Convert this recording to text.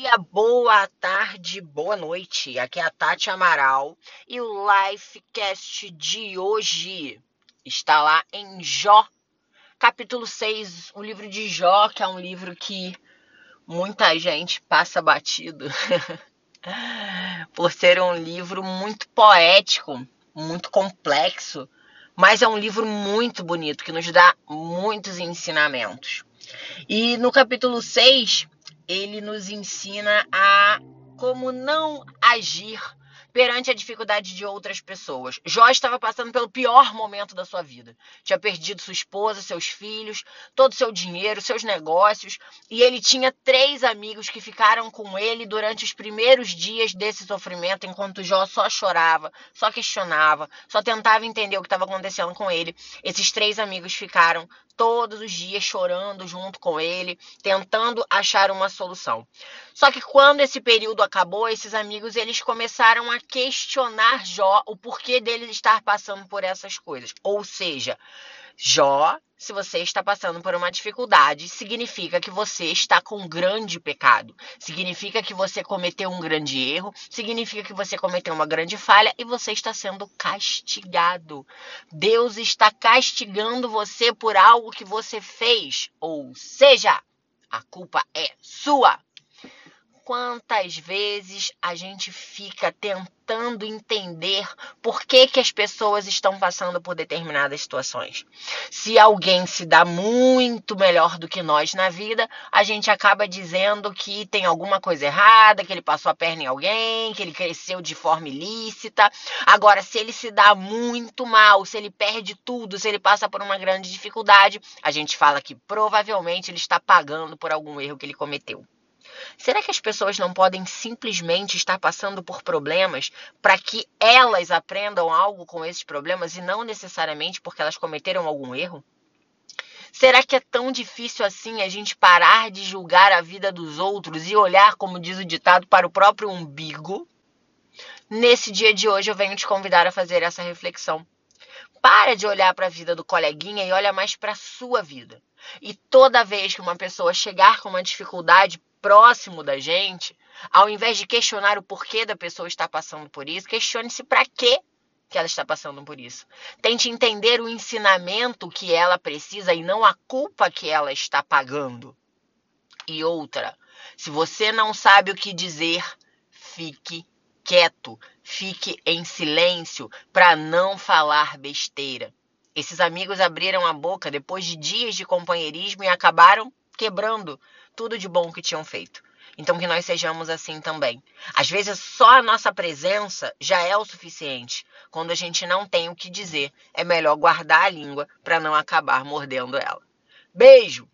dia, boa tarde, boa noite. Aqui é a Tati Amaral e o Lifecast de hoje está lá em Jó, capítulo 6, o livro de Jó, que é um livro que muita gente passa batido por ser um livro muito poético, muito complexo, mas é um livro muito bonito que nos dá muitos ensinamentos. E no capítulo 6, ele nos ensina a como não agir perante a dificuldade de outras pessoas. Jó estava passando pelo pior momento da sua vida. Tinha perdido sua esposa, seus filhos, todo o seu dinheiro, seus negócios, e ele tinha três amigos que ficaram com ele durante os primeiros dias desse sofrimento, enquanto Jó só chorava, só questionava, só tentava entender o que estava acontecendo com ele. Esses três amigos ficaram todos os dias chorando junto com ele, tentando achar uma solução. Só que quando esse período acabou, esses amigos eles começaram a questionar Jó o porquê dele estar passando por essas coisas. Ou seja, Jó, se você está passando por uma dificuldade, significa que você está com um grande pecado. Significa que você cometeu um grande erro, significa que você cometeu uma grande falha e você está sendo castigado. Deus está castigando você por algo que você fez. Ou seja, a culpa é sua quantas vezes a gente fica tentando entender por que, que as pessoas estão passando por determinadas situações. Se alguém se dá muito melhor do que nós na vida, a gente acaba dizendo que tem alguma coisa errada, que ele passou a perna em alguém, que ele cresceu de forma ilícita. Agora, se ele se dá muito mal, se ele perde tudo, se ele passa por uma grande dificuldade, a gente fala que provavelmente ele está pagando por algum erro que ele cometeu. Será que as pessoas não podem simplesmente estar passando por problemas para que elas aprendam algo com esses problemas e não necessariamente porque elas cometeram algum erro? Será que é tão difícil assim a gente parar de julgar a vida dos outros e olhar, como diz o ditado, para o próprio umbigo? Nesse dia de hoje eu venho te convidar a fazer essa reflexão. Para de olhar para a vida do coleguinha e olha mais para a sua vida. E toda vez que uma pessoa chegar com uma dificuldade, próximo da gente, ao invés de questionar o porquê da pessoa estar passando por isso, questione-se para quê que ela está passando por isso. Tente entender o ensinamento que ela precisa e não a culpa que ela está pagando. E outra, se você não sabe o que dizer, fique quieto, fique em silêncio para não falar besteira. Esses amigos abriram a boca depois de dias de companheirismo e acabaram quebrando tudo de bom que tinham feito. Então que nós sejamos assim também. Às vezes só a nossa presença já é o suficiente. Quando a gente não tem o que dizer, é melhor guardar a língua para não acabar mordendo ela. Beijo!